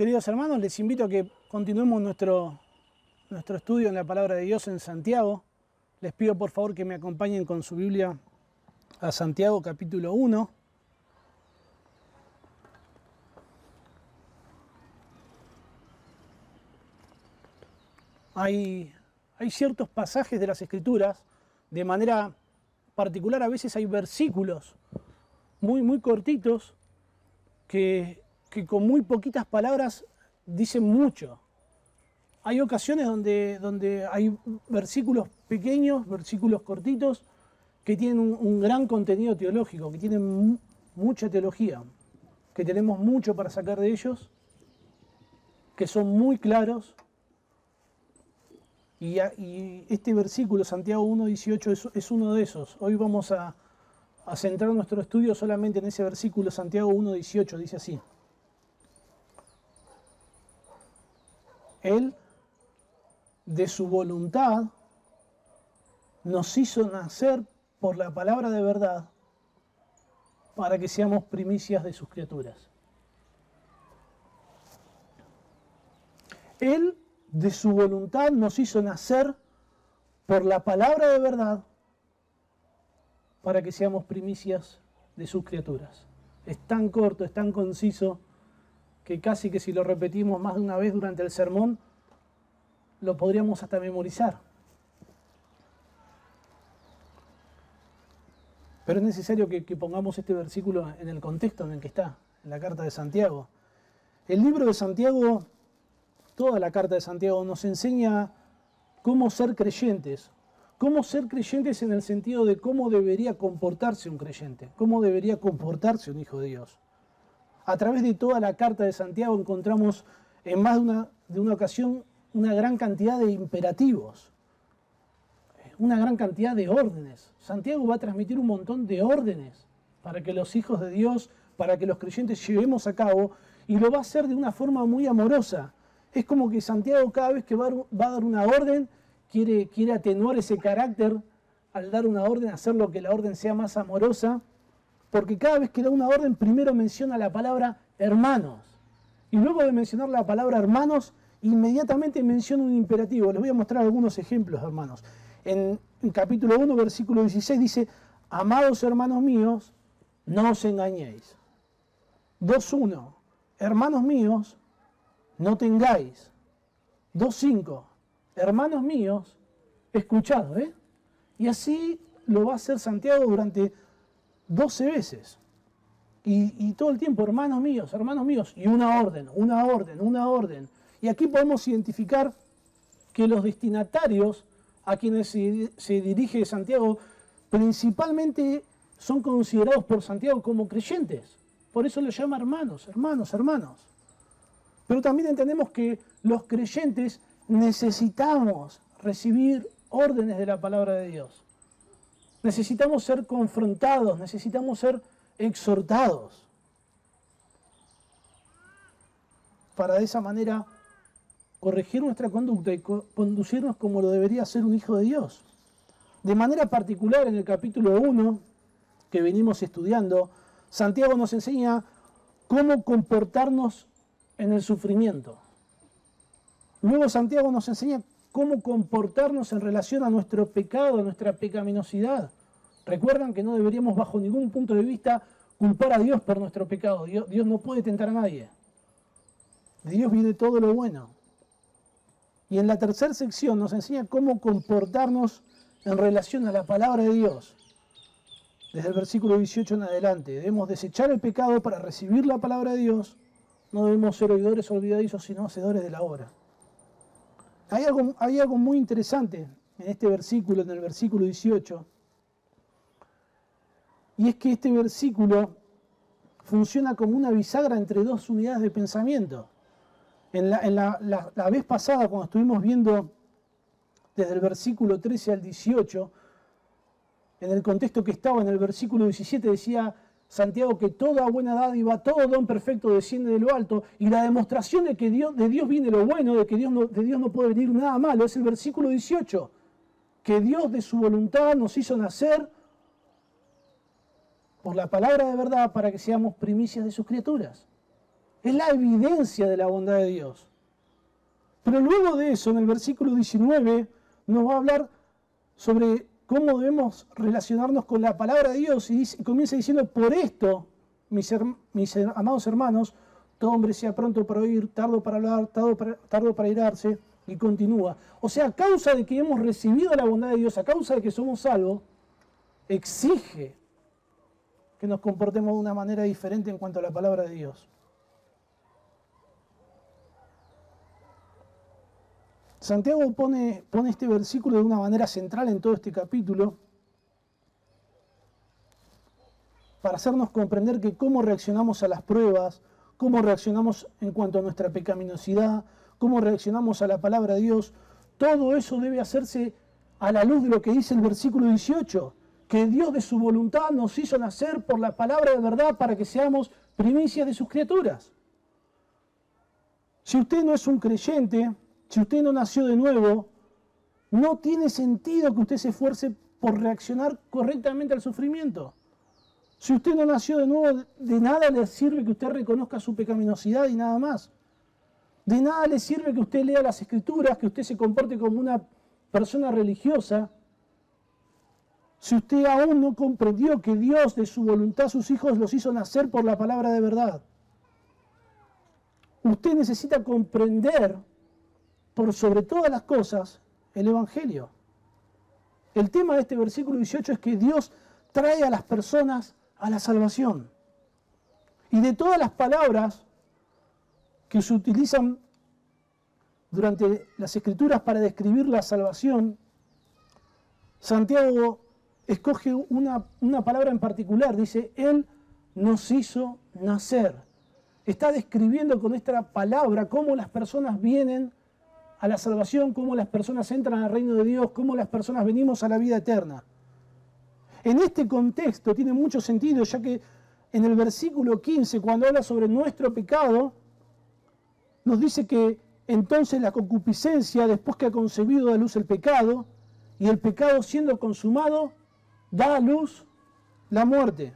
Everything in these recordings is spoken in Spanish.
Queridos hermanos, les invito a que continuemos nuestro, nuestro estudio en la palabra de Dios en Santiago. Les pido por favor que me acompañen con su Biblia a Santiago capítulo 1. Hay, hay ciertos pasajes de las Escrituras, de manera particular a veces hay versículos muy, muy cortitos que, que con muy poquitas palabras dicen mucho. Hay ocasiones donde, donde hay versículos pequeños, versículos cortitos, que tienen un, gran contenido teológico, que tienen mucha teología, que tenemos mucho para sacar de ellos, que son muy claros. Y, este versículo, Santiago 1.18, es, es uno de esos. Hoy vamos a centrar nuestro estudio solamente en ese versículo, Santiago 1.18, dice así. Él, de su voluntad, nos hizo nacer por la palabra de verdad para que seamos primicias de sus criaturas. Él, de su voluntad, nos hizo nacer por la palabra de verdad para que seamos primicias de sus criaturas. Es tan corto, es tan conciso, que casi que si lo repetimos más de una vez durante el sermón, lo podríamos hasta memorizar. Pero es necesario que, que, pongamos este versículo en el contexto en el que está, en la carta de Santiago. El libro de Santiago, toda la carta de Santiago, nos enseña cómo ser creyentes, cómo ser creyentes en el sentido de cómo debería comportarse un creyente, cómo debería comportarse un hijo de Dios. A través de toda la carta de Santiago encontramos en más de una, de una ocasión una gran cantidad de imperativos, una gran cantidad de órdenes. Santiago va a transmitir un montón de órdenes para que los hijos de Dios, para que los creyentes llevemos a cabo, y lo va a hacer de una forma muy amorosa. Es como que Santiago cada vez que va, va a dar una orden, quiere, quiere atenuar ese carácter al dar una orden, hacerlo que la orden sea más amorosa, porque cada vez que da una orden, primero menciona la palabra hermanos. Y luego de mencionar la palabra hermanos, inmediatamente menciona un imperativo. Les voy a mostrar algunos ejemplos, hermanos. En, capítulo 1, versículo 16 dice, amados hermanos míos, no os engañéis. 2.1, hermanos míos, no tengáis. 2.5, hermanos míos, escuchad, ¿eh? Y así lo va a hacer Santiago durante 12 veces. Y, todo el tiempo, hermanos míos, hermanos míos, y una orden, una orden, una orden. Y aquí podemos identificar que los destinatarios a quienes se, dirige Santiago principalmente son considerados por Santiago como creyentes. Por eso los llama hermanos, hermanos, hermanos. Pero también entendemos que los creyentes necesitamos recibir órdenes de la palabra de Dios. Necesitamos ser confrontados, necesitamos ser exhortados. Para de esa manera corregir nuestra conducta y co conducirnos como lo debería ser un hijo de Dios. De manera particular en el capítulo 1 que venimos estudiando, Santiago nos enseña cómo comportarnos en el sufrimiento. Luego Santiago nos enseña cómo comportarnos en relación a nuestro pecado, a nuestra pecaminosidad. Recuerdan que no deberíamos bajo ningún punto de vista culpar a Dios por nuestro pecado. Dios, no puede tentar a nadie. De Dios viene todo lo bueno. Y en la tercera sección nos enseña cómo comportarnos en relación a la palabra de Dios. Desde el versículo 18 en adelante, debemos desechar el pecado para recibir la palabra de Dios. No debemos ser oidores olvidadizos, sino hacedores de la obra. Hay algo, hay algo muy interesante en este versículo, en el versículo 18, y es que este versículo funciona como una bisagra entre dos unidades de pensamiento. En, la, en la, la, la, vez pasada, cuando estuvimos viendo desde el versículo 13 al 18, en el contexto que estaba en el versículo 17, decía Santiago que toda buena dádiva, todo don perfecto desciende de lo alto, y la demostración de que Dios, de Dios viene lo bueno, de que Dios no, de Dios no puede venir nada malo, es el versículo 18, que Dios de su voluntad nos hizo nacer por la palabra de verdad para que seamos primicias de sus criaturas. Es la evidencia de la bondad de Dios. Pero luego de eso, en el versículo 19, nos va a hablar sobre cómo debemos relacionarnos con la palabra de Dios y, comienza diciendo, por esto, mis, amados hermanos, todo hombre sea pronto para oír, tardo para hablar, tardo para, tardo para irarse, y continúa. O sea, a causa de que hemos recibido la bondad de Dios, a causa de que somos salvos, exige que nos comportemos de una manera diferente en cuanto a la palabra de Dios. Santiago pone, pone este versículo de una manera central en todo este capítulo para hacernos comprender que cómo reaccionamos a las pruebas, cómo reaccionamos en cuanto a nuestra pecaminosidad, cómo reaccionamos a la palabra de Dios, todo eso debe hacerse a la luz de lo que dice el versículo 18, que Dios de su voluntad nos hizo nacer por la palabra de verdad para que seamos primicias de sus criaturas. Si usted no es un creyente, si usted no nació de nuevo, no tiene sentido que usted se esfuerce por reaccionar correctamente al sufrimiento. Si usted no nació de nuevo, de nada le sirve que usted reconozca su pecaminosidad y nada más. De nada le sirve que usted lea las escrituras, que usted se comporte como una persona religiosa. Si usted aún no comprendió que Dios de su voluntad sus hijos los hizo nacer por la palabra de verdad. Usted necesita comprender por sobre todas las cosas el Evangelio. El tema de este versículo 18 es que Dios trae a las personas a la salvación. Y de todas las palabras que se utilizan durante las escrituras para describir la salvación, Santiago escoge una, una, palabra en particular, dice, Él nos hizo nacer. Está describiendo con esta palabra cómo las personas vienen a la salvación, cómo las personas entran al reino de Dios, cómo las personas venimos a la vida eterna. En este contexto tiene mucho sentido, ya que en el versículo 15, cuando habla sobre nuestro pecado, nos dice que entonces la concupiscencia, después que ha concebido da luz el pecado, y el pecado siendo consumado, da a luz la muerte.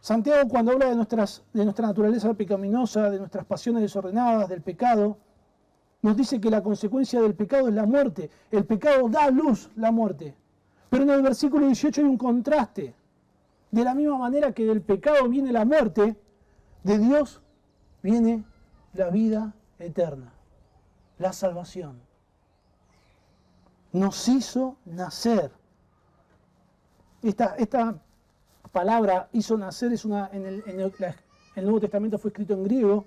Santiago cuando habla de, nuestras, de nuestra naturaleza pecaminosa, de nuestras pasiones desordenadas, del pecado, nos dice que la consecuencia del pecado es la muerte. El pecado da a luz la muerte. Pero en el versículo 18 hay un contraste. De la misma manera que del pecado viene la muerte, de Dios viene la vida eterna, la salvación. Nos hizo nacer. Esta, palabra hizo nacer es una, en el Nuevo Testamento fue escrito en griego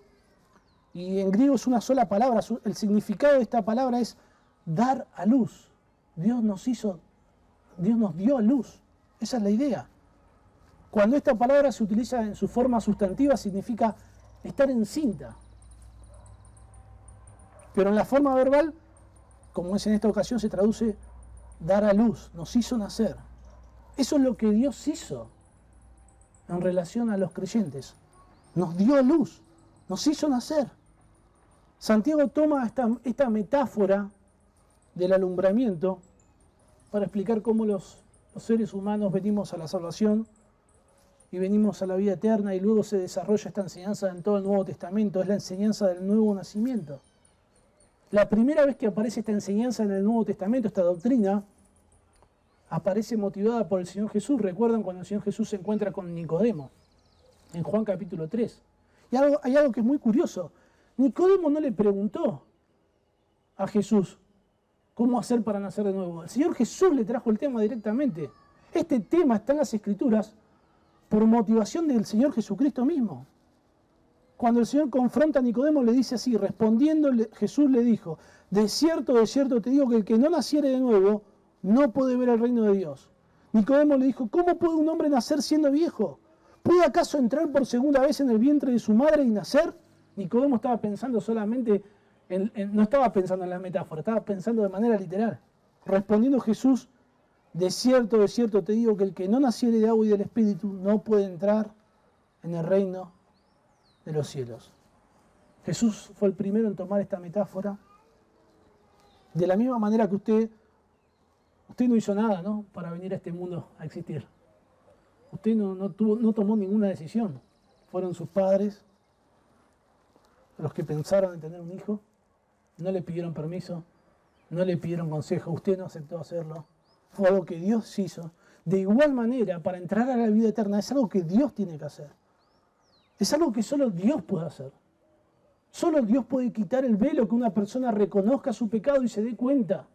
y en griego es una sola palabra. El significado de esta palabra es dar a luz. Dios nos hizo Dios nos dio a luz. Esa es la idea. Cuando esta palabra se utiliza en su forma sustantiva significa estar encinta. Pero en la forma verbal, como es en esta ocasión, se traduce dar a luz, nos hizo nacer. Eso es lo que Dios hizo en relación a los creyentes. Nos dio a luz, nos hizo nacer. Santiago toma esta, esta metáfora del alumbramiento para explicar cómo los, seres humanos venimos a la salvación y venimos a la vida eterna y luego se desarrolla esta enseñanza en todo el Nuevo Testamento, es la enseñanza del nuevo nacimiento. La primera vez que aparece esta enseñanza en el Nuevo Testamento, esta doctrina, aparece motivada por el Señor Jesús. Recuerdan cuando el Señor Jesús se encuentra con Nicodemo, en Juan capítulo 3. Y hay algo que es muy curioso. Nicodemo no le preguntó a Jesús, cómo hacer para nacer de nuevo. El Señor Jesús le trajo el tema directamente. Este tema está en las Escrituras por motivación del Señor Jesucristo mismo. Cuando el Señor confronta a Nicodemo, le dice así, respondiendo Jesús le dijo, de cierto, de cierto te digo que el que no naciere de nuevo no puede ver el reino de Dios. Nicodemo le dijo, ¿cómo puede un hombre nacer siendo viejo? ¿Puede acaso entrar por segunda vez en el vientre de su madre y nacer? Nicodemo estaba pensando solamente no estaba pensando en la metáfora, estaba pensando de manera literal. Respondiendo Jesús, de cierto, de cierto te digo que el que no naciere de agua y del Espíritu no puede entrar en el reino de los cielos. Jesús fue el primero en tomar esta metáfora. De la misma manera que usted, usted no hizo nada ¿no? para venir a este mundo a existir. Usted no, no tomó ninguna decisión. Fueron sus padres los que pensaron en tener un hijo, no le pidieron permiso, no le pidieron consejo, usted no aceptó hacerlo. Fue algo que Dios hizo. De igual manera, para entrar a la vida eterna es algo que Dios tiene que hacer. Es algo que solo Dios puede hacer. Solo Dios puede quitar el velo que una persona reconozca su pecado y se dé cuenta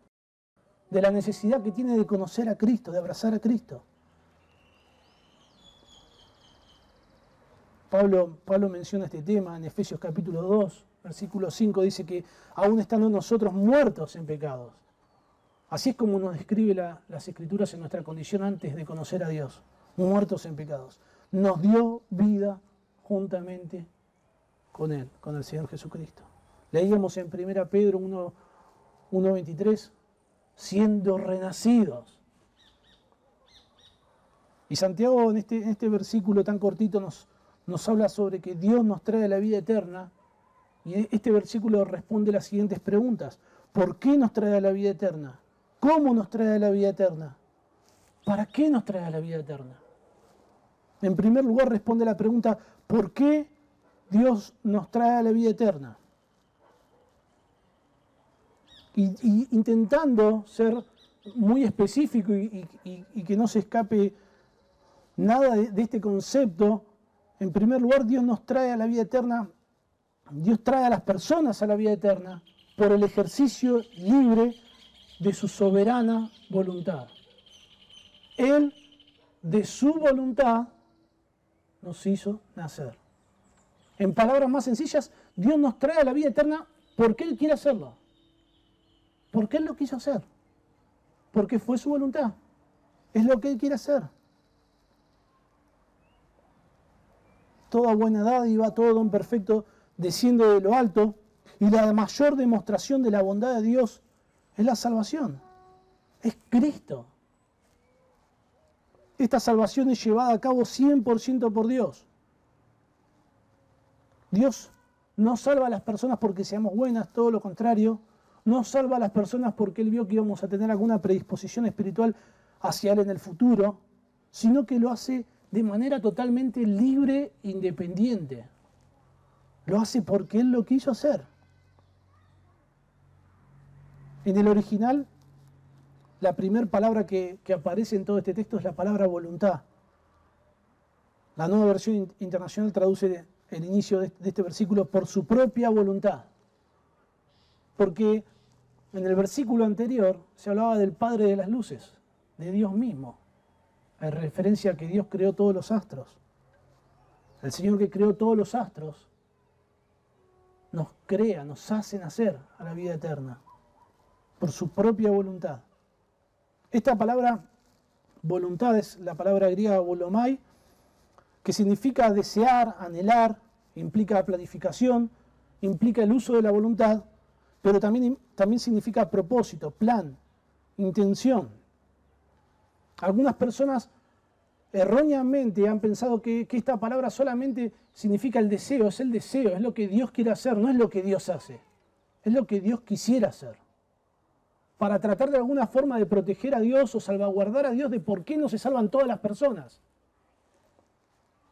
de la necesidad que tiene de conocer a Cristo, de abrazar a Cristo. Pablo, menciona este tema en Efesios capítulo 2, versículo 5, dice que aún estando nosotros muertos en pecados. Así es como nos describe las escrituras en nuestra condición antes de conocer a Dios, muertos en pecados. Nos dio vida juntamente con Él, con el Señor Jesucristo. Leíamos en 1 Pedro 1.23, siendo renacidos. Y Santiago en este, en este versículo tan cortito nos, nos habla sobre que Dios nos trae la vida eterna. Y este versículo responde las siguientes preguntas. ¿Por qué nos trae la vida eterna? ¿Cómo nos trae la vida eterna? ¿Para qué nos trae la vida eterna? En primer lugar responde la pregunta, ¿por qué Dios nos trae la vida eterna? Y, intentando ser muy específico y, que no se escape nada de este concepto, en primer lugar, Dios nos trae a la vida eterna, Dios trae a las personas a la vida eterna por el ejercicio libre de su soberana voluntad. Él, de su voluntad, nos hizo nacer. En palabras más sencillas, Dios nos trae a la vida eterna porque Él quiere hacerlo. Porque Él lo quiso hacer. Porque fue su voluntad. Es lo que Él quiere hacer. Toda buena dádiva, todo don perfecto desciende de lo alto y la mayor demostración de la bondad de Dios es la salvación, es Cristo. Esta salvación es llevada a cabo 100% por Dios. Dios no salva a las personas porque seamos buenas, todo lo contrario. No salva a las personas porque Él vio que íbamos a tener alguna predisposición espiritual hacia Él en el futuro, sino que lo hace de manera totalmente libre e independiente. Lo hace porque Él lo quiso hacer. En el original, la primera palabra que, aparece en todo este texto es la palabra voluntad. La nueva versión internacional traduce el inicio de este versículo por su propia voluntad. Porque en el versículo anterior se hablaba del Padre de las Luces, de Dios mismo. Hay referencia a que Dios creó todos los astros. El Señor que creó todos los astros nos crea, nos hace nacer a la vida eterna por su propia voluntad. Esta palabra voluntad es la palabra griega volomai, que significa desear, anhelar, implica planificación, implica el uso de la voluntad, pero también, también significa propósito, plan, intención. Algunas personas erróneamente han pensado que, esta palabra solamente significa el deseo, es el deseo, es lo que Dios quiere hacer, no es lo que Dios hace, es lo que Dios quisiera hacer. Para tratar de alguna forma de proteger a Dios o salvaguardar a Dios de por qué no se salvan todas las personas.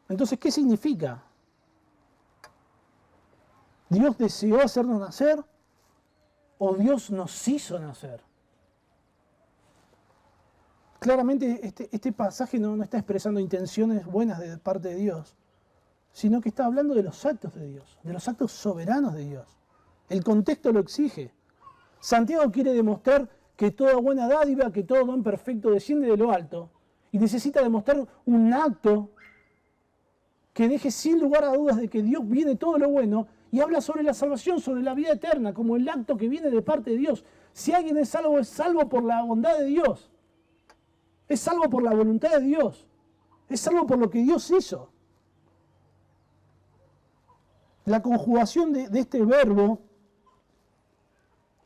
Entonces, ¿qué significa? ¿Dios deseó hacernos nacer o Dios nos hizo nacer? Claramente este, este, pasaje no, no, está expresando intenciones buenas de parte de Dios, sino que está hablando de los actos de Dios, de los actos soberanos de Dios. El contexto lo exige. Santiago quiere demostrar que toda buena dádiva, que todo don perfecto desciende de lo alto y necesita demostrar un acto que deje sin lugar a dudas de que Dios viene todo lo bueno y habla sobre la salvación, sobre la vida eterna, como el acto que viene de parte de Dios. Si alguien es salvo, es salvo por la bondad de Dios. Es salvo por la voluntad de Dios. Es salvo por lo que Dios hizo. La conjugación de, este verbo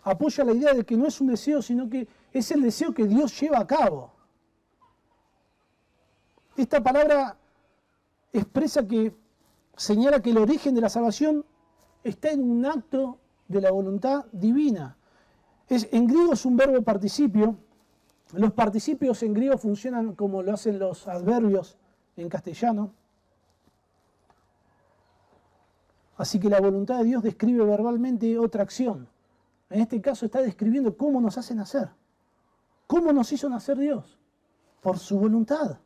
apoya la idea de que no es un deseo, sino que es el deseo que Dios lleva a cabo. Esta palabra expresa que señala que el origen de la salvación está en un acto de la voluntad divina. Es, en griego es un verbo participio los participios en griego funcionan como lo hacen los adverbios en castellano. Así que la voluntad de Dios describe verbalmente otra acción. En este caso está describiendo cómo nos hace nacer. ¿Cómo nos hizo nacer Dios? Por su voluntad.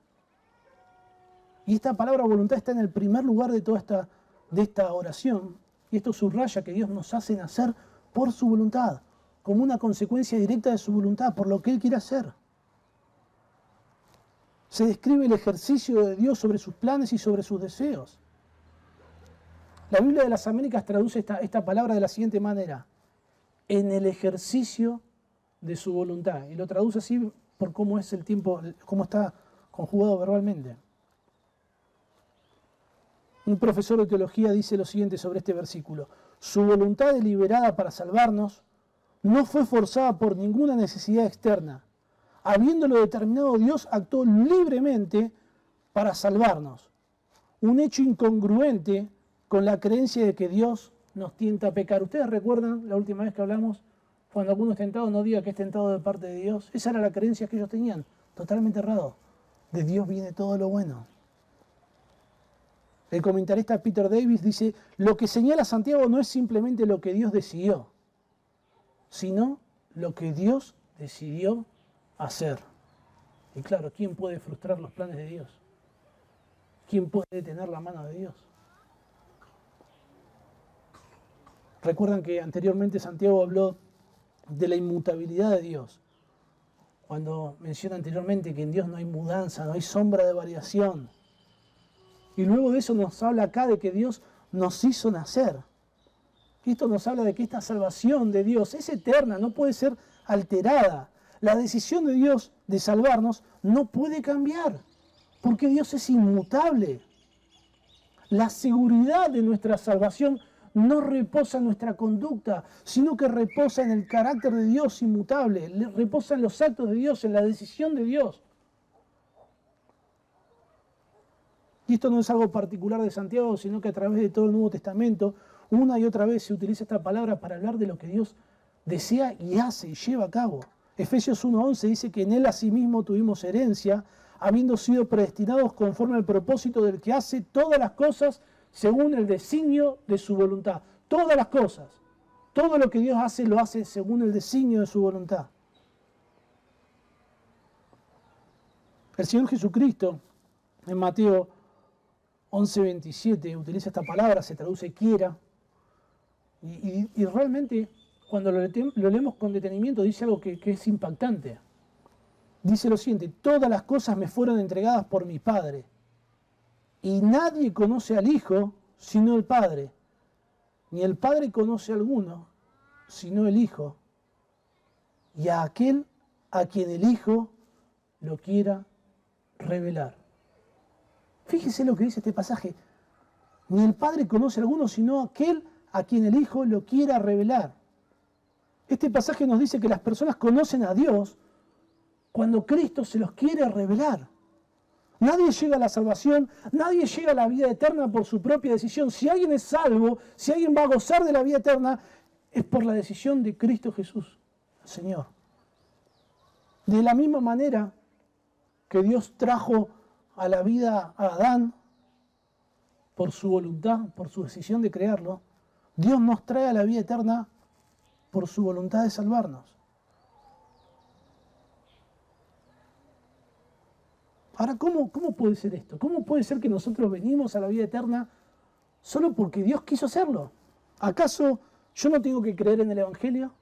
Y esta palabra voluntad está en el primer lugar de toda esta, de esta oración. Y esto subraya que Dios nos hace nacer por su voluntad, como una consecuencia directa de su voluntad, por lo que Él quiere hacer. Se describe el ejercicio de Dios sobre sus planes y sobre sus deseos. La Biblia de las Américas traduce esta, esta palabra de la siguiente manera, en el ejercicio de su voluntad. Y lo traduce así por cómo es el tiempo, cómo está conjugado verbalmente. Un profesor de teología dice lo siguiente sobre este versículo. Su voluntad deliberada para salvarnos no fue forzada por ninguna necesidad externa. Habiéndolo determinado, Dios actuó libremente para salvarnos. Un hecho incongruente con la creencia de que Dios nos tienta a pecar. ¿Ustedes recuerdan la última vez que hablamos? Cuando alguno es tentado, no diga que es tentado de parte de Dios. Esa era la creencia que ellos tenían. Totalmente errado. De Dios viene todo lo bueno. El comentarista Peter Davis dice, lo que señala Santiago no es simplemente lo que Dios decidió, sino lo que Dios decidió hacer. Y claro, ¿quién puede frustrar los planes de Dios? ¿Quién puede detener la mano de Dios? Recuerdan que anteriormente Santiago habló de la inmutabilidad de Dios. Cuando menciona anteriormente que en Dios no hay mudanza, no hay sombra de variación. Y luego de eso nos habla acá de que Dios nos hizo nacer. Esto nos habla de que esta salvación de Dios es eterna, no puede ser alterada. La decisión de Dios de salvarnos no puede cambiar, porque Dios es inmutable. La seguridad de nuestra salvación no reposa en nuestra conducta, sino que reposa en el carácter de Dios inmutable, reposa en los actos de Dios, en la decisión de Dios. Y esto no es algo particular de Santiago, sino que a través de todo el Nuevo Testamento, una y otra vez se utiliza esta palabra para hablar de lo que Dios desea y hace y lleva a cabo. Efesios 1.11 dice que en Él asimismo tuvimos herencia, habiendo sido predestinados conforme al propósito del que hace todas las cosas según el designio de su voluntad. Todas las cosas. Todo lo que Dios hace lo hace según el designio de su voluntad. El Señor Jesucristo en Mateo 11.27 utiliza esta palabra, se traduce quiera, y, realmente cuando lo, leemos con detenimiento dice algo que, es impactante. Dice lo siguiente, todas las cosas me fueron entregadas por mi Padre, y nadie conoce al Hijo sino el Padre, ni el Padre conoce a alguno sino el Hijo, y a aquel a quien el Hijo lo quiera revelar. Fíjese lo que dice este pasaje. Ni el Padre conoce a alguno, sino aquel a quien el Hijo lo quiera revelar. Este pasaje nos dice que las personas conocen a Dios cuando Cristo se los quiere revelar. Nadie llega a la salvación, nadie llega a la vida eterna por su propia decisión. Si alguien es salvo, si alguien va a gozar de la vida eterna, es por la decisión de Cristo Jesús, Señor. De la misma manera que Dios trajo a la vida a Adán por su voluntad, por su decisión de crearlo, Dios nos trae a la vida eterna por su voluntad de salvarnos. Ahora, ¿cómo, ¿cómo puede ser esto? ¿Cómo puede ser que nosotros venimos a la vida eterna solo porque Dios quiso hacerlo? ¿Acaso yo no tengo que creer en el Evangelio?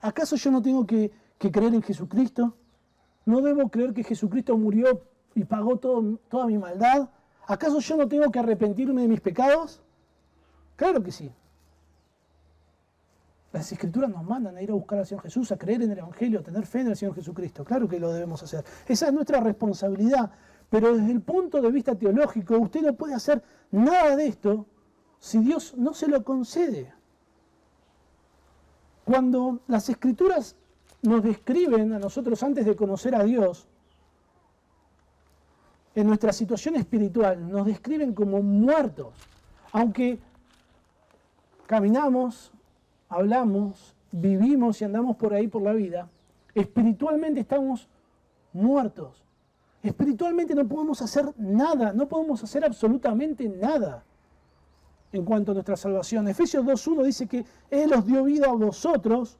¿Acaso yo no tengo que, creer en Jesucristo? ¿No debo creer que Jesucristo murió y pagó toda mi maldad? ¿Acaso yo no tengo que arrepentirme de mis pecados? Claro que sí. Las escrituras nos mandan a ir a buscar al Señor Jesús, a creer en el Evangelio, a tener fe en el Señor Jesucristo. Claro que lo debemos hacer. Esa es nuestra responsabilidad. Pero desde el punto de vista teológico, usted no puede hacer nada de esto si Dios no se lo concede. Cuando las escrituras nos describen a nosotros antes de conocer a Dios, en nuestra situación espiritual, nos describen como muertos. Aunque caminamos, hablamos, vivimos y andamos por ahí por la vida, espiritualmente estamos muertos. Espiritualmente no podemos hacer nada, no podemos hacer absolutamente nada. en cuanto a nuestra salvación. Efesios 2.1 dice que Él os dio vida a vosotros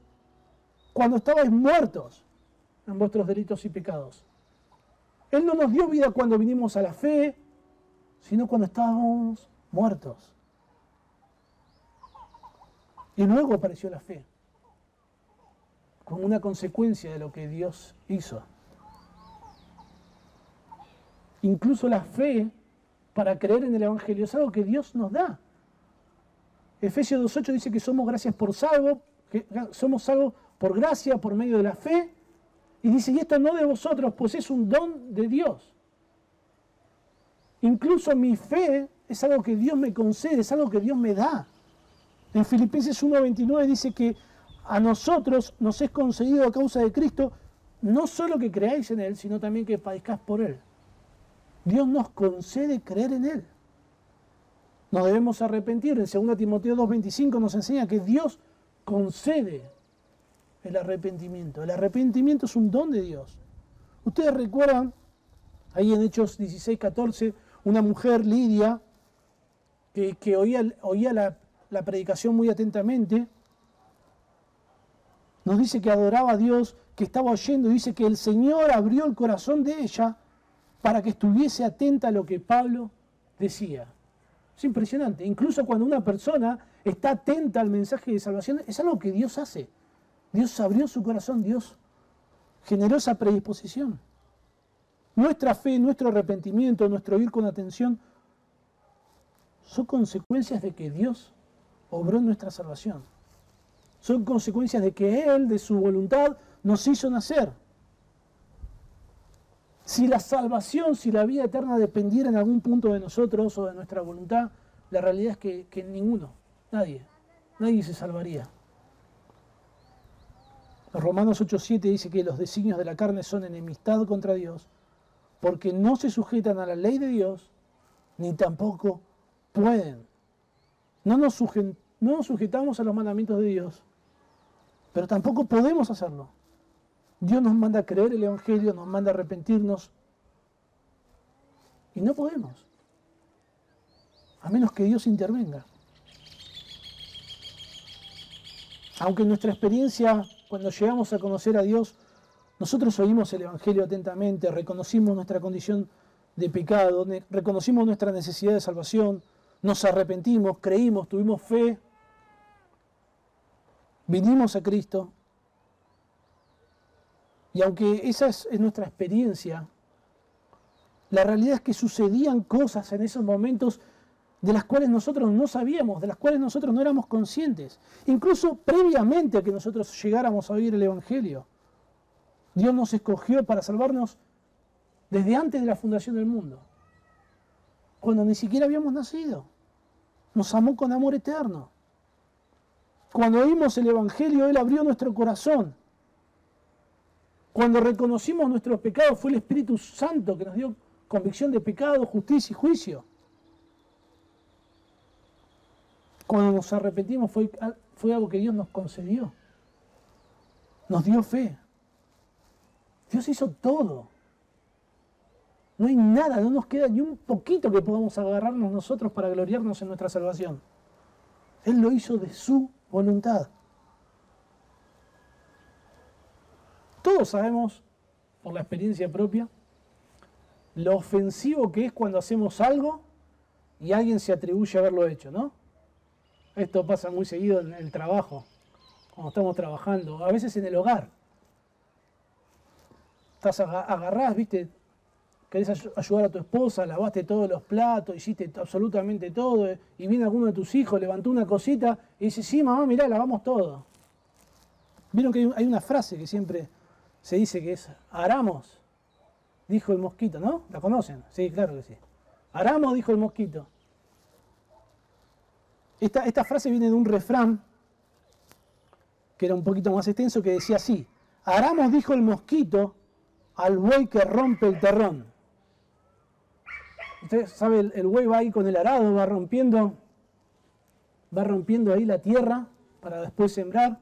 cuando estabais muertos en vuestros delitos y pecados. Él no nos dio vida cuando vinimos a la fe, sino cuando estábamos muertos. Y luego apareció la fe, como una consecuencia de lo que Dios hizo. Incluso la fe para creer en el Evangelio es algo que Dios nos da. Efesios 2.8 dice que somos gracias por salvo, que somos salvos por gracia, por medio de la fe. Y dice, y esto no de vosotros, pues es un don de Dios. Incluso mi fe es algo que Dios me concede, es algo que Dios me da. En Filipenses 1.29 dice que a nosotros nos es concedido a causa de Cristo no solo que creáis en Él, sino también que padezcáis por Él. Dios nos concede creer en Él nos debemos arrepentir. En 2 Timoteo 2.25 nos enseña que Dios concede el arrepentimiento. El arrepentimiento es un don de Dios. Ustedes recuerdan, ahí en Hechos 16.14, una mujer, Lidia, que, oía, oía la, la predicación muy atentamente, nos dice que adoraba a Dios, que estaba oyendo, y dice que el Señor abrió el corazón de ella para que estuviese atenta a lo que Pablo decía. Es impresionante. Incluso cuando una persona está atenta al mensaje de salvación, es algo que Dios hace. Dios abrió su corazón, Dios generó esa predisposición. Nuestra fe, nuestro arrepentimiento, nuestro ir con atención, son consecuencias de que Dios obró nuestra salvación. Son consecuencias de que Él, de su voluntad, nos hizo nacer. Si la salvación, si la vida eterna dependiera en algún punto de nosotros o de nuestra voluntad, la realidad es que, ninguno, nadie, nadie se salvaría. Romanos 8:7 dice que los designios de la carne son enemistad contra Dios, porque no se sujetan a la ley de Dios, ni tampoco pueden. No nos, no nos sujetamos a los mandamientos de Dios, pero tampoco podemos hacerlo. Dios nos manda a creer el Evangelio, nos manda a arrepentirnos. Y no podemos. A menos que Dios intervenga. Aunque en nuestra experiencia, cuando llegamos a conocer a Dios, nosotros oímos el Evangelio atentamente, reconocimos nuestra condición de pecado, reconocimos nuestra necesidad de salvación, nos arrepentimos, creímos, tuvimos fe, vinimos a Cristo, y aunque esa es, nuestra experiencia, la realidad es que sucedían cosas en esos momentos de las cuales nosotros no sabíamos, de las cuales nosotros no éramos conscientes, incluso previamente a que nosotros llegáramos a oír el Evangelio. Dios nos escogió para salvarnos desde antes de la fundación del mundo, cuando ni siquiera habíamos nacido. Nos amó con amor eterno. Cuando oímos el Evangelio, Él abrió nuestro corazón cuando reconocimos nuestros pecados fue el Espíritu Santo que nos dio convicción de pecado, justicia y juicio. Cuando nos arrepentimos fue, fue algo que Dios nos concedió. Nos dio fe. Dios hizo todo. No hay nada, no nos queda ni un poquito que podamos agarrarnos nosotros para gloriarnos en nuestra salvación. Él lo hizo de su voluntad. Todos sabemos, por la experiencia propia, lo ofensivo que es cuando hacemos algo y alguien se atribuye a haberlo hecho, ¿no? Esto pasa muy seguido en el trabajo, cuando estamos trabajando, a veces en el hogar. Estás agarrás, viste, querés ayudar a tu esposa, lavaste todos los platos, hiciste absolutamente todo, y viene alguno de tus hijos, levantó una cosita y dice, sí, mamá, mirá, lavamos todo. Vieron que hay una frase que siempre se dice que es Aramos, dijo el mosquito, ¿no? ¿La conocen? Sí, claro que sí. Aramos, dijo el mosquito. Esta, frase viene de un refrán que era un poquito más extenso que decía así, Aramos, dijo el mosquito, al buey que rompe el terrón. Usted sabe, el, el buey va ahí con el arado, va rompiendo, va rompiendo ahí la tierra para después sembrar,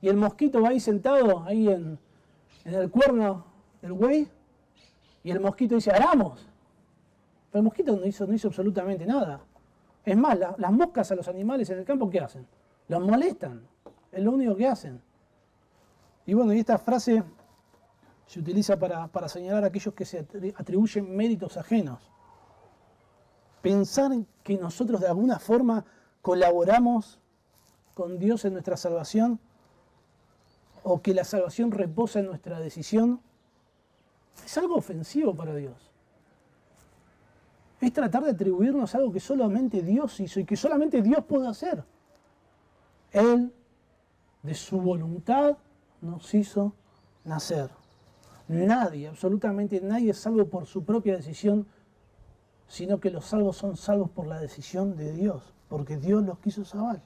y el mosquito va ahí sentado, ahí en, en el cuerno del buey y el mosquito dice, aramos. Pero el mosquito no hizo, no hizo absolutamente nada. Es más, las moscas a los animales en el campo, ¿qué hacen? Los molestan. Es lo único que hacen. Y bueno, y esta frase se utiliza para, para señalar a aquellos que se atribuyen méritos ajenos. Pensar que nosotros de alguna forma colaboramos con Dios en nuestra salvación o que la salvación reposa en nuestra decisión es algo ofensivo para Dios. Es tratar de atribuirnos algo que solamente Dios hizo y que solamente Dios puede hacer. Él, de su voluntad, nos hizo nacer. Nadie, absolutamente nadie salvo por su propia decisión, sino que los salvos son salvos por la decisión de Dios, porque Dios los quiso salvar.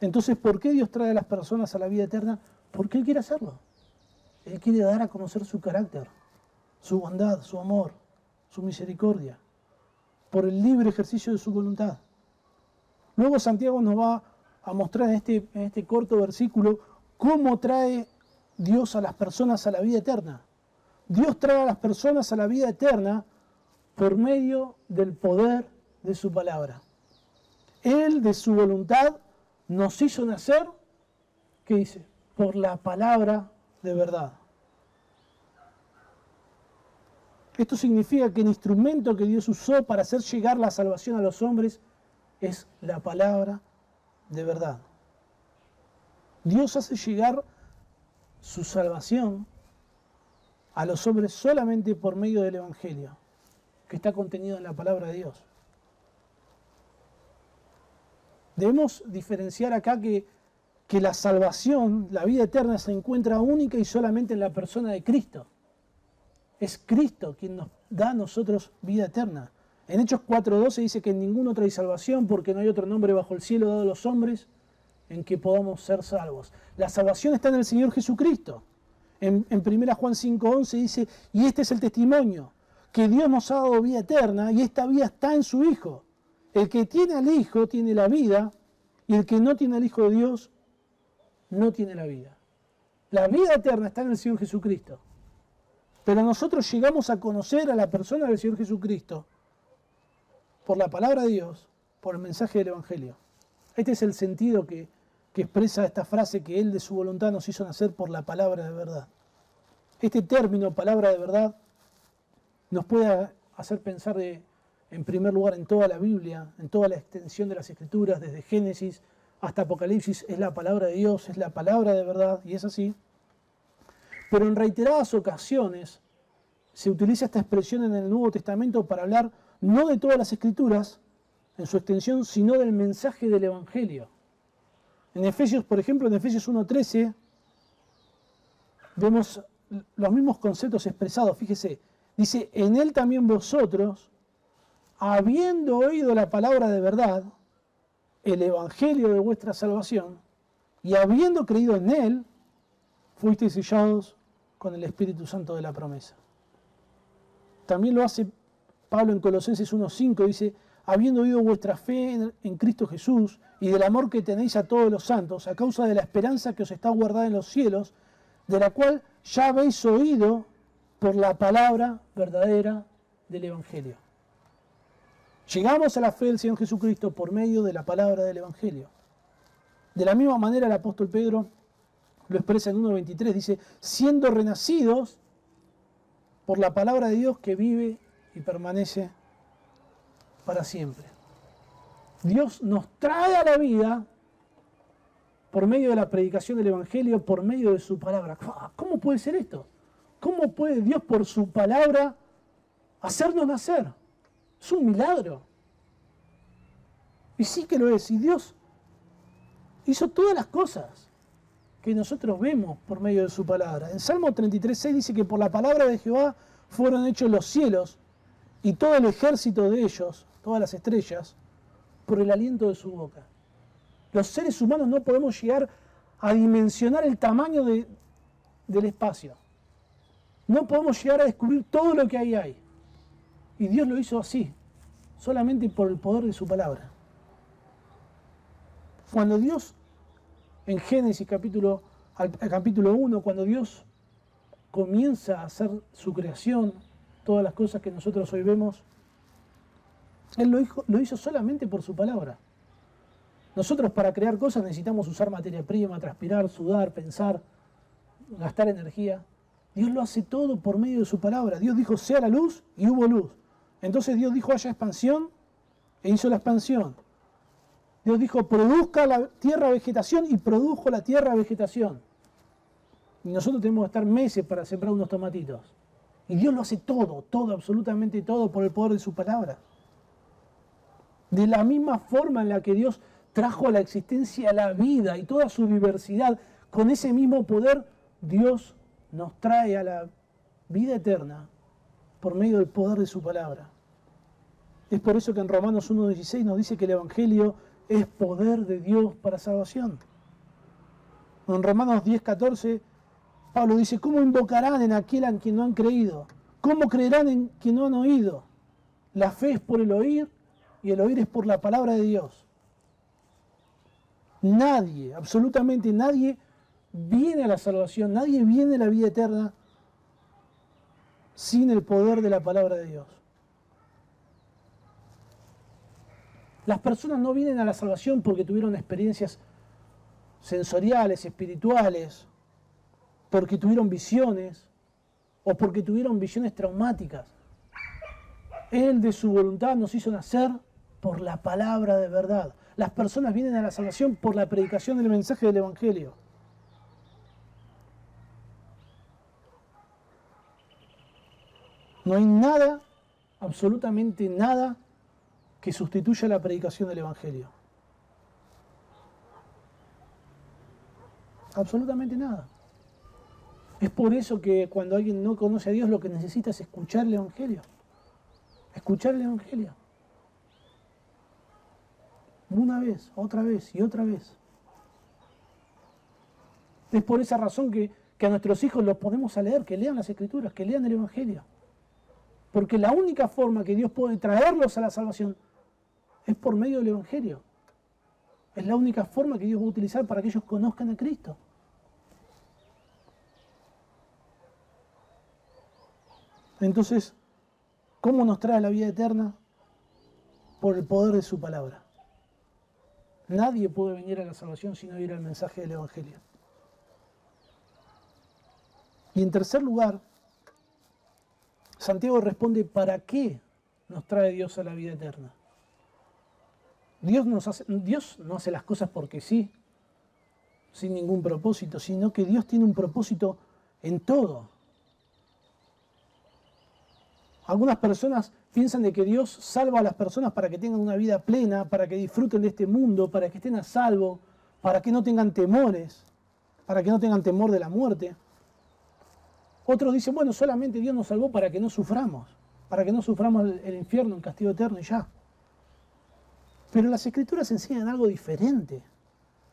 Entonces, ¿por qué Dios trae a las personas a la vida eterna? Porque Él quiere hacerlo. Él quiere dar a conocer su carácter, su bondad, su amor, su misericordia, por el libre ejercicio de su voluntad. Luego Santiago nos va a mostrar en este, en este corto versículo cómo trae Dios a las personas a la vida eterna. Dios trae a las personas a la vida eterna por medio del poder de su palabra. Él de su voluntad nos hizo nacer, ¿qué dice? Por la palabra de verdad. Esto significa que el instrumento que Dios usó para hacer llegar la salvación a los hombres es la palabra de verdad. Dios hace llegar su salvación a los hombres solamente por medio del Evangelio, que está contenido en la palabra de Dios. Debemos diferenciar acá que, que la salvación, la vida eterna, se encuentra única y solamente en la persona de Cristo. Es Cristo quien nos da a nosotros vida eterna. En Hechos 4.12 dice que en ningún otro hay salvación porque no hay otro nombre bajo el cielo dado a los hombres en que podamos ser salvos. La salvación está en el Señor Jesucristo. En, en 1 Juan 5.11 dice, y este es el testimonio, que Dios nos ha dado vida eterna y esta vida está en su Hijo. El que tiene al Hijo tiene la vida y el que no tiene al Hijo de Dios no tiene la vida. La vida eterna está en el Señor Jesucristo. Pero nosotros llegamos a conocer a la persona del Señor Jesucristo por la palabra de Dios, por el mensaje del Evangelio. Este es el sentido que, que expresa esta frase que Él de su voluntad nos hizo nacer por la palabra de verdad. Este término, palabra de verdad, nos puede hacer pensar en primer lugar en toda la Biblia, en toda la extensión de las Escrituras, desde Génesis hasta Apocalipsis, es la palabra de Dios, es la palabra de verdad, y es así. Pero en reiteradas ocasiones se utiliza esta expresión en el Nuevo Testamento para hablar no de todas las Escrituras en su extensión, sino del mensaje del Evangelio. En Efesios, por ejemplo, en Efesios 1.13, vemos los mismos conceptos expresados. Fíjese, dice, en él también vosotros, habiendo oído la palabra de verdad, el evangelio de vuestra salvación, y habiendo creído en él, fuisteis sellados con el Espíritu Santo de la promesa. También lo hace Pablo en Colosenses 1.5, dice, habiendo oído vuestra fe en, Cristo Jesús y del amor que tenéis a todos los santos, a causa de la esperanza que os está guardada en los cielos, de la cual ya habéis oído por la palabra verdadera del Evangelio. Llegamos a la fe del Señor Jesucristo por medio de la palabra del Evangelio. De la misma manera el apóstol Pedro lo expresa en 1.23, dice, siendo renacidos por la palabra de Dios que vive y permanece para siempre. Dios nos trae a la vida por medio de la predicación del Evangelio, por medio de su palabra. ¿Cómo puede ser esto? ¿Cómo puede Dios por su palabra hacernos nacer? Es un milagro. Y sí que lo es. Y Dios hizo todas las cosas que nosotros vemos por medio de su palabra. En Salmo 33.6 dice que por la palabra de Jehová fueron hechos los cielos y todo el ejército de ellos, todas las estrellas, por el aliento de su boca. Los seres humanos no podemos llegar a dimensionar el tamaño del espacio. No podemos llegar a descubrir todo lo que ahí hay. Y Dios lo hizo así, solamente por el poder de su palabra. Cuando Dios, en Génesis capítulo, capítulo 1, cuando Dios comienza a hacer su creación, todas las cosas que nosotros hoy vemos, Él lo hizo, lo hizo solamente por su palabra. Nosotros para crear cosas necesitamos usar materia prima, transpirar, sudar, pensar, gastar energía. Dios lo hace todo por medio de su palabra. Dios dijo, sea la luz y hubo luz. Entonces Dios dijo, haya expansión e hizo la expansión. Dios dijo, produzca la tierra vegetación y produjo la tierra vegetación. Y nosotros tenemos que estar meses para sembrar unos tomatitos. Y Dios lo hace todo, todo, absolutamente todo por el poder de su palabra. De la misma forma en la que Dios trajo a la existencia la vida y toda su diversidad, con ese mismo poder Dios nos trae a la vida eterna por medio del poder de su palabra. Es por eso que en Romanos 1.16 nos dice que el Evangelio es poder de Dios para salvación. En Romanos 10.14 Pablo dice, ¿cómo invocarán en aquel en quien no han creído? ¿Cómo creerán en quien no han oído? La fe es por el oír y el oír es por la palabra de Dios. Nadie, absolutamente nadie, viene a la salvación, nadie viene a la vida eterna sin el poder de la palabra de Dios. Las personas no vienen a la salvación porque tuvieron experiencias sensoriales, espirituales, porque tuvieron visiones o porque tuvieron visiones traumáticas. Él de su voluntad nos hizo nacer por la palabra de verdad. Las personas vienen a la salvación por la predicación del mensaje del Evangelio. No hay nada, absolutamente nada, que sustituya la predicación del Evangelio. Absolutamente nada. Es por eso que cuando alguien no conoce a Dios lo que necesita es escuchar el Evangelio. Escuchar el Evangelio una vez, otra vez y otra vez. Es por esa razón que, a nuestros hijos los podemos a leer, que lean las escrituras, que lean el Evangelio. Porque la única forma que Dios puede traerlos a la salvación es por medio del Evangelio. Es la única forma que Dios va a utilizar para que ellos conozcan a Cristo. Entonces, ¿cómo nos trae la vida eterna? Por el poder de su palabra. Nadie puede venir a la salvación si no oír el mensaje del Evangelio. Y en tercer lugar, Santiago responde, ¿para qué nos trae Dios a la vida eterna? Dios, no hace las cosas porque sí, sin ningún propósito, sino que Dios tiene un propósito en todo. Algunas personas piensan de que Dios salva a las personas para que tengan una vida plena, para que disfruten de este mundo, para que estén a salvo, para que no tengan temores, para que no tengan temor de la muerte. Otros dicen, bueno, solamente Dios nos salvó para que no suframos, para que no suframos el, infierno, el castigo eterno y ya. Pero las escrituras enseñan algo diferente.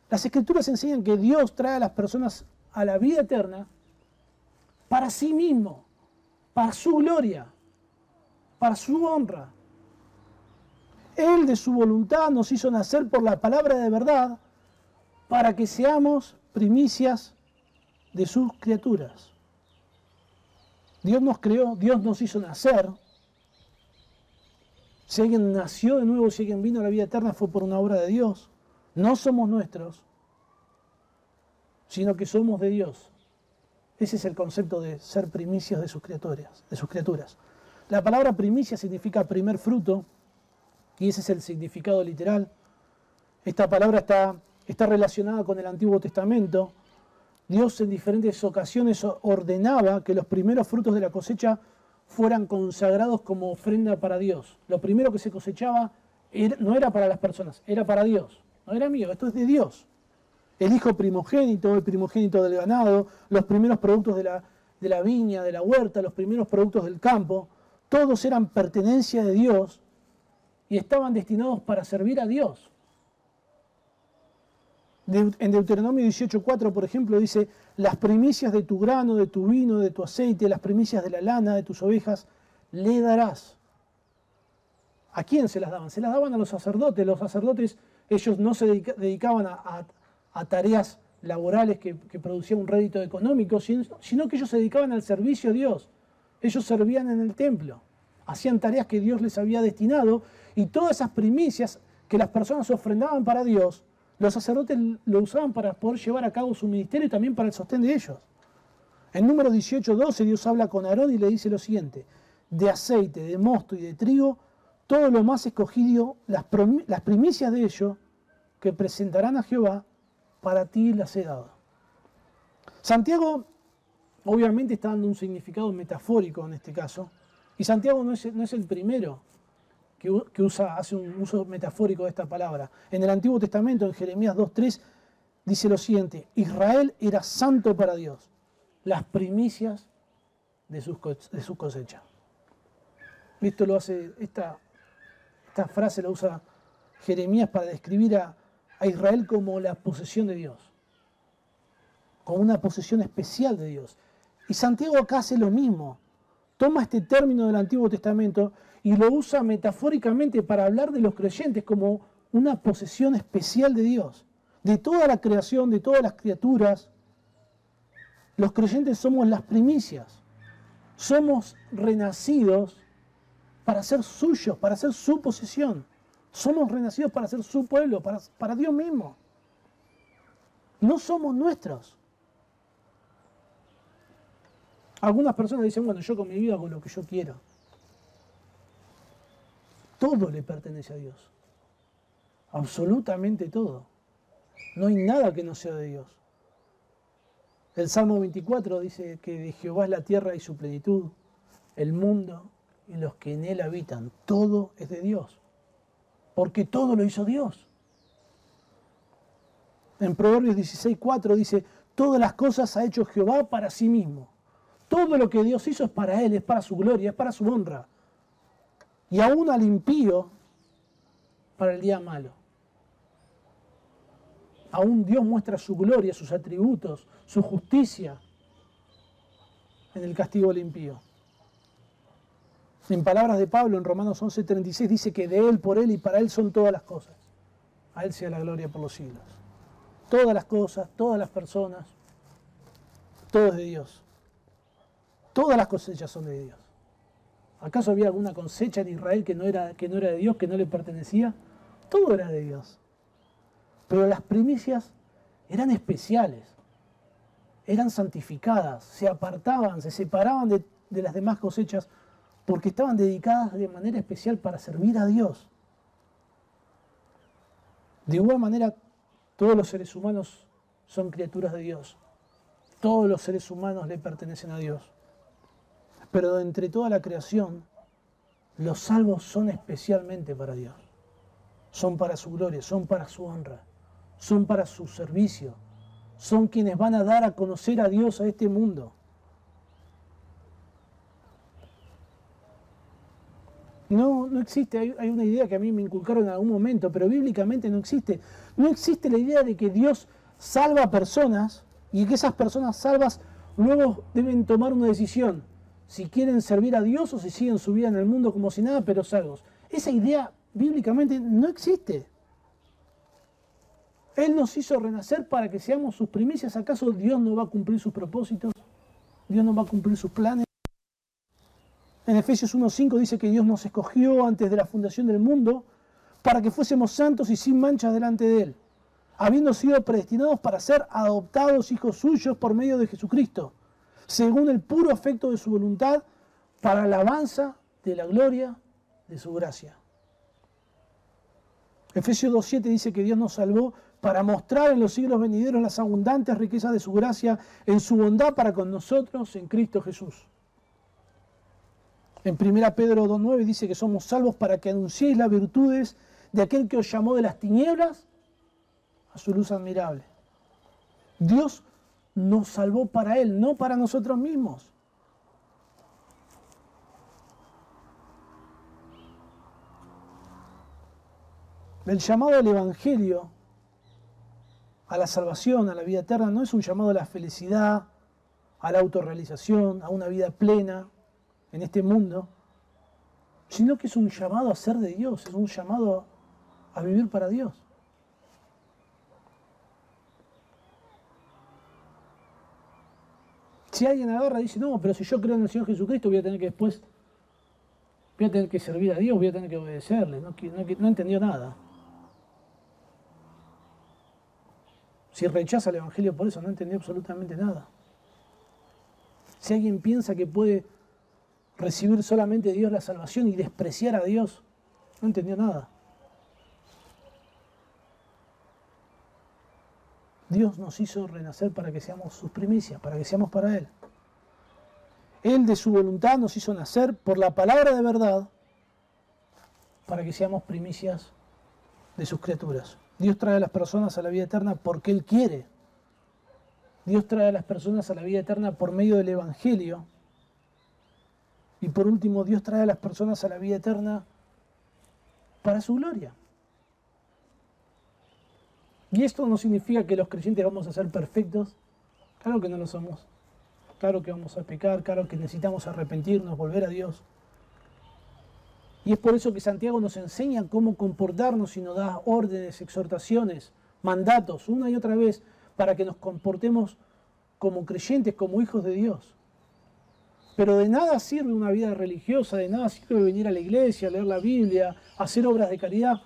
Las escrituras enseñan que Dios trae a las personas a la vida eterna para sí mismo, para su gloria para su honra. Él de su voluntad nos hizo nacer por la palabra de verdad para que seamos primicias de sus criaturas. Dios nos creó, Dios nos hizo nacer. Si alguien nació de nuevo, si alguien vino a la vida eterna, fue por una obra de Dios. No somos nuestros, sino que somos de Dios. Ese es el concepto de ser primicias de sus criaturas. De sus criaturas. La palabra primicia significa primer fruto y ese es el significado literal. Esta palabra está, está relacionada con el Antiguo Testamento. Dios en diferentes ocasiones ordenaba que los primeros frutos de la cosecha fueran consagrados como ofrenda para Dios. Lo primero que se cosechaba no era para las personas, era para Dios. No era mío, esto es de Dios. El hijo primogénito, el primogénito del ganado, los primeros productos de la, de la viña, de la huerta, los primeros productos del campo todos eran pertenencia de Dios y estaban destinados para servir a Dios. En Deuteronomio 18.4, por ejemplo, dice, las primicias de tu grano, de tu vino, de tu aceite, las primicias de la lana, de tus ovejas, le darás. ¿A quién se las daban? Se las daban a los sacerdotes. Los sacerdotes, ellos no se dedicaban a, tareas laborales que, producían un rédito económico, sino que ellos se dedicaban al servicio a Dios. Ellos servían en el templo, hacían tareas que Dios les había destinado Y todas esas primicias que las personas ofrendaban para Dios, los sacerdotes lo usaban para poder llevar a cabo su ministerio y también para el sostén de ellos. En número 18, 12, Dios habla con Aarón y le dice lo siguiente: de aceite, de mosto y de trigo, todo lo más escogido, las, primicias de ellos que presentarán a Jehová, para ti las he dado. Santiago obviamente está dando un significado metafórico en este caso, y Santiago no es el primero que, usa, hace un uso metafórico de esta palabra. En el Antiguo Testamento, en Jeremías 2.3, dice lo siguiente, Israel era santo para Dios, las primicias de su, de su cosecha. Esto lo hace, esta, esta frase la usa Jeremías para describir a, a Israel como la posesión de Dios, como una posesión especial de Dios. Y Santiago acá hace lo mismo. Toma este término del Antiguo Testamento y lo usa metafóricamente para hablar de los creyentes como una posesión especial de Dios, de toda la creación, de todas las criaturas. Los creyentes somos las primicias, somos renacidos para ser suyos, para ser su posesión. Somos renacidos para ser su pueblo, para, Dios mismo. No somos nuestros. Algunas personas dicen, bueno, yo con mi vida hago lo que yo quiero. Todo le pertenece a Dios. Absolutamente todo. No hay nada que no sea de Dios. El Salmo 24 dice que de Jehová es la tierra y su plenitud, el mundo y los que en él habitan. Todo es de Dios. Porque todo lo hizo Dios. En Proverbios 16.4 dice, todas las cosas ha hecho Jehová para sí mismo. Todo lo que Dios hizo es para Él, es para su gloria, es para su honra. Y aún al impío para el día malo. Aún Dios muestra su gloria, sus atributos, su justicia en el castigo del impío. En palabras de Pablo en Romanos 11:36 dice que de Él, por Él y para Él son todas las cosas. A Él sea la gloria por los siglos. Todas las cosas, todas las personas, todo es de Dios. Todas las cosechas son de Dios. ¿Acaso había alguna cosecha en Israel que no era, que no era de Dios, que no le pertenecía? Todo era de Dios. Pero las primicias eran especiales, eran santificadas, se apartaban, se separaban de, de las demás cosechas porque estaban dedicadas de manera especial para servir a Dios. De igual manera, todos los seres humanos son criaturas de Dios. Todos los seres humanos le pertenecen a Dios. Pero entre toda la creación, los salvos son especialmente para Dios. Son para su gloria, son para su honra, son para su servicio. Son quienes van a dar a conocer a Dios a este mundo. No, no existe, hay, hay, una idea que a mí me inculcaron en algún momento, pero bíblicamente no existe. No existe la idea de que Dios salva a personas y que esas personas salvas luego deben tomar una decisión si quieren servir a Dios o si siguen su vida en el mundo como si nada, pero salvos. Esa idea bíblicamente no existe. Él nos hizo renacer para que seamos sus primicias. ¿Acaso Dios no va a cumplir sus propósitos? ¿Dios no va a cumplir sus planes? En Efesios 1.5 dice que Dios nos escogió antes de la fundación del mundo para que fuésemos santos y sin manchas delante de Él, habiendo sido predestinados para ser adoptados hijos suyos por medio de Jesucristo según el puro afecto de su voluntad, para la alabanza de la gloria de su gracia. Efesios 2.7 dice que Dios nos salvó para mostrar en los siglos venideros las abundantes riquezas de su gracia en su bondad para con nosotros en Cristo Jesús. En 1 Pedro 2.9 dice que somos salvos para que anunciéis las virtudes de aquel que os llamó de las tinieblas a su luz admirable. Dios nos salvó para Él, no para nosotros mismos. El llamado al Evangelio, a la salvación, a la vida eterna, no es un llamado a la felicidad, a la autorrealización, a una vida plena en este mundo, sino que es un llamado a ser de Dios, es un llamado a vivir para Dios. Si alguien agarra y dice, no, pero si yo creo en el Señor Jesucristo voy a tener que después voy a tener que servir a Dios, voy a tener que obedecerle. No, no entendió nada. Si rechaza el Evangelio por eso, no entendió absolutamente nada. Si alguien piensa que puede recibir solamente de Dios la salvación y despreciar a Dios, no entendió nada. Dios nos hizo renacer para que seamos sus primicias, para que seamos para Él. Él de su voluntad nos hizo nacer por la palabra de verdad para que seamos primicias de sus criaturas. Dios trae a las personas a la vida eterna porque Él quiere. Dios trae a las personas a la vida eterna por medio del Evangelio. Y por último, Dios trae a las personas a la vida eterna para su gloria. Y esto no significa que los creyentes vamos a ser perfectos. Claro que no lo somos. Claro que vamos a pecar, claro que necesitamos arrepentirnos, volver a Dios. Y es por eso que Santiago nos enseña cómo comportarnos y nos da órdenes, exhortaciones, mandatos, una y otra vez, para que nos comportemos como creyentes, como hijos de Dios. Pero de nada sirve una vida religiosa, de nada sirve venir a la iglesia, leer la Biblia, hacer obras de caridad,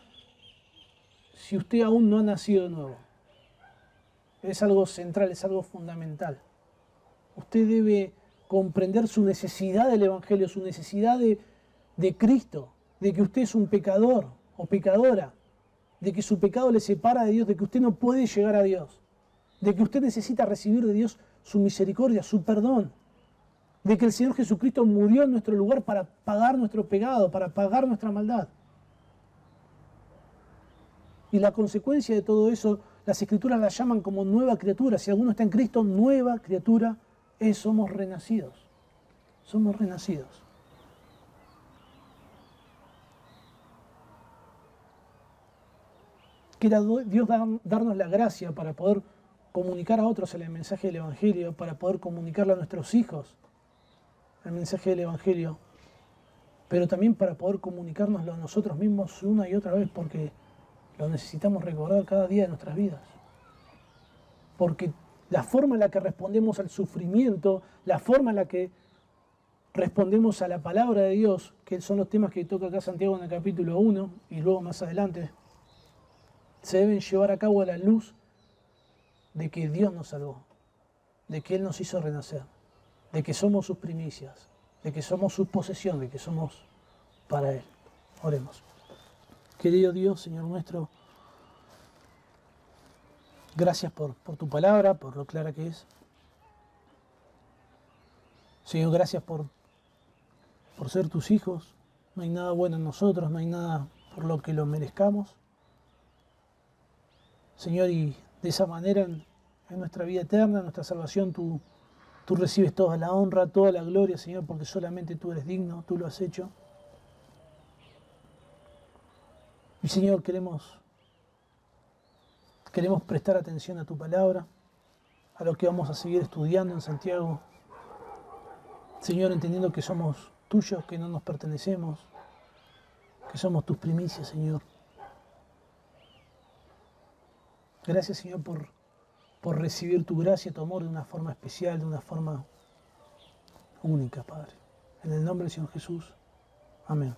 si usted aún no ha nacido de nuevo. Es algo central, es algo fundamental. Usted debe comprender su necesidad del Evangelio, su necesidad de, de Cristo, de que usted es un pecador o pecadora, de que su pecado le separa de Dios, de que usted no puede llegar a Dios, de que usted necesita recibir de Dios su misericordia, su perdón, de que el Señor Jesucristo murió en nuestro lugar para pagar nuestro pecado, para pagar nuestra maldad. Y la consecuencia de todo eso, las escrituras la llaman como nueva criatura. Si alguno está en Cristo, nueva criatura es, somos renacidos. Somos renacidos. Quiera Dios darnos la gracia para poder comunicar a otros el mensaje del Evangelio, para poder comunicarle a nuestros hijos el mensaje del Evangelio, pero también para poder comunicárnoslo a nosotros mismos una y otra vez, porque lo necesitamos recordar cada día de nuestras vidas. Porque la forma en la que respondemos al sufrimiento, la forma en la que respondemos a la palabra de Dios, que son los temas que toca acá Santiago en el capítulo 1 y luego más adelante, se deben llevar a cabo a la luz de que Dios nos salvó, de que Él nos hizo renacer, de que somos sus primicias, de que somos su posesión, de que somos para Él. Oremos. Querido Dios, Señor nuestro, gracias por, tu palabra, por lo clara que es. Señor, gracias por, por ser tus hijos. No hay nada bueno en nosotros, no hay nada por lo que lo merezcamos. Señor, y de esa manera en, nuestra vida eterna, en nuestra salvación, tú, tú recibes toda la honra, toda la gloria, Señor, porque solamente tú eres digno, tú lo has hecho. Y Señor, queremos, queremos prestar atención a tu palabra, a lo que vamos a seguir estudiando en Santiago. Señor, entendiendo que somos tuyos, que no nos pertenecemos, que somos tus primicias, Señor. Gracias, Señor, por, por recibir tu gracia tu amor de una forma especial, de una forma única, Padre. En el nombre del Señor Jesús. Amén.